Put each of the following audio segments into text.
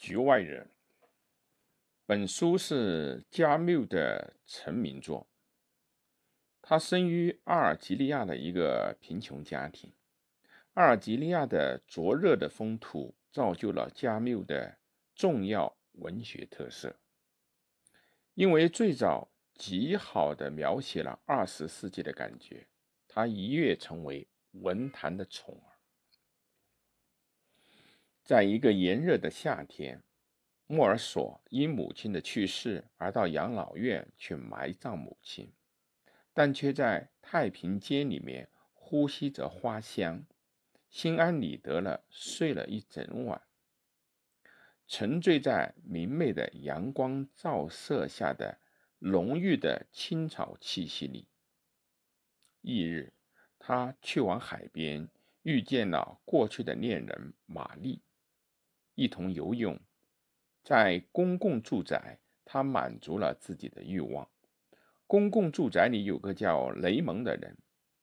局外人。本书是加缪的成名作。他生于阿尔及利亚的一个贫穷家庭。阿尔及利亚的灼热的风土造就了加缪的重要文学特色。因为最早极好的描写了二十世纪的感觉，他一跃成为文坛的宠儿。在一个炎热的夏天。莫尔索因母亲的去世而到养老院去埋葬母亲，但却在太平间里面呼吸着花香，心安理得了睡了一整晚，沉醉在明媚的阳光照射下的浓郁的青草气息里。翌日，他去往海边，遇见了过去的恋人玛丽，一同游泳。在公共住宅，他满足了自己的欲望。公共住宅里有个叫雷蒙的人，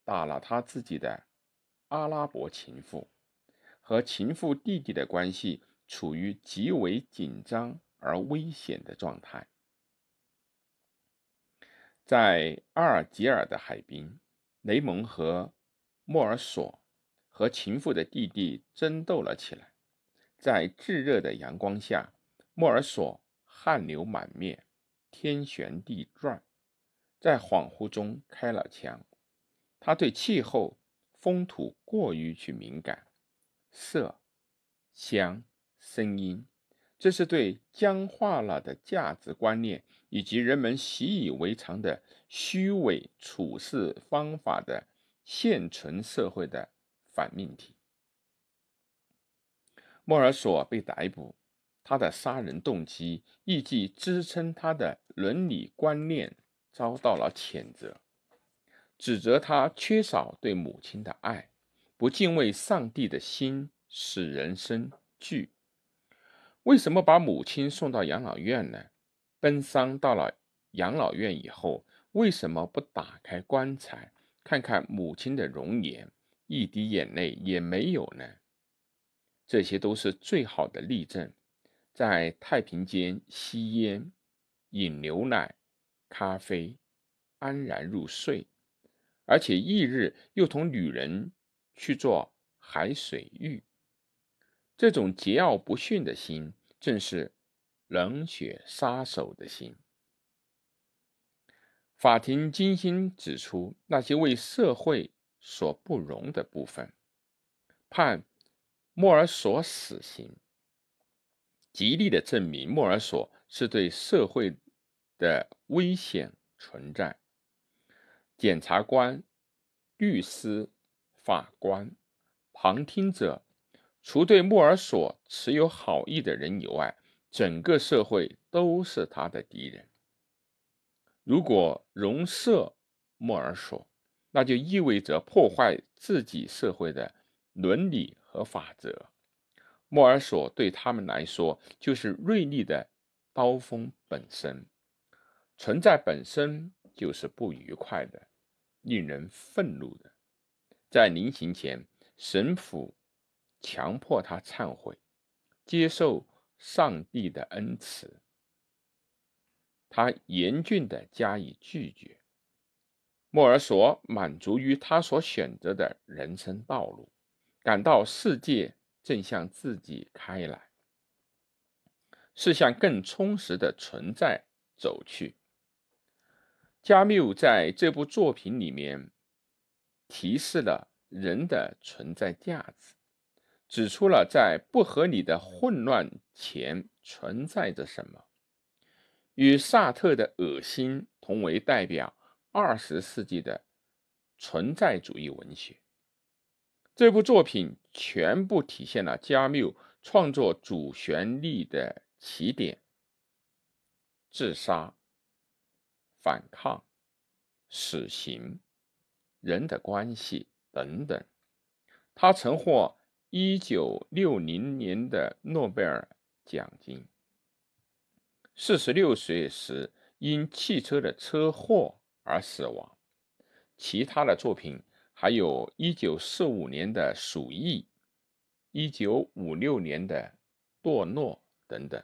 打了他自己的阿拉伯情妇，和情妇弟弟的关系处于极为紧张而危险的状态。在阿尔及尔的海滨，雷蒙和莫尔索和情妇的弟弟争斗了起来，在炙热的阳光下。莫尔索汗流满面，天旋地转，在恍惚中开了枪。他对气候、风土过于去敏感，色、香、声音，这是对僵化了的价值观念以及人们习以为常的虚伪处事方法的现存社会的反命题。莫尔索被逮捕。他的杀人动机，以及支撑他的伦理观念遭到了谴责，指责他缺少对母亲的爱，不敬畏上帝的心使人生惧。为什么把母亲送到养老院呢？奔丧到了养老院以后，为什么不打开棺材看看母亲的容颜，一滴眼泪也没有呢？这些都是最好的例证。在太平间吸烟、饮牛奶、咖啡，安然入睡，而且翌日又同女人去做海水浴。这种桀骜不驯的心，正是冷血杀手的心。法庭精心指出那些为社会所不容的部分，判莫尔索死刑。极力的证明莫尔索是对社会的危险存在。检察官、律师、法官、旁听者，除对莫尔索持有好意的人以外，整个社会都是他的敌人。如果容赦莫尔索，那就意味着破坏自己社会的伦理和法则。莫尔索对他们来说就是锐利的刀锋本身，存在本身就是不愉快的，令人愤怒的。在临行前，神父强迫他忏悔，接受上帝的恩慈。他严峻地加以拒绝。莫尔索满足于他所选择的人生道路，感到世界。正向自己开来，是向更充实的存在走去。加缪在这部作品里面提示了人的存在价值，指出了在不合理的混乱前存在着什么，与萨特的恶心同为代表二十世纪的存在主义文学。这部作品全部体现了加缪创作主旋律的起点：自杀、反抗、死刑、人的关系等等。他曾获一九六零年的诺贝尔奖金。四十六岁时因汽车的车祸而死亡。其他的作品。还有一九四五年的《鼠疫》一九五六年的《堕落》等等。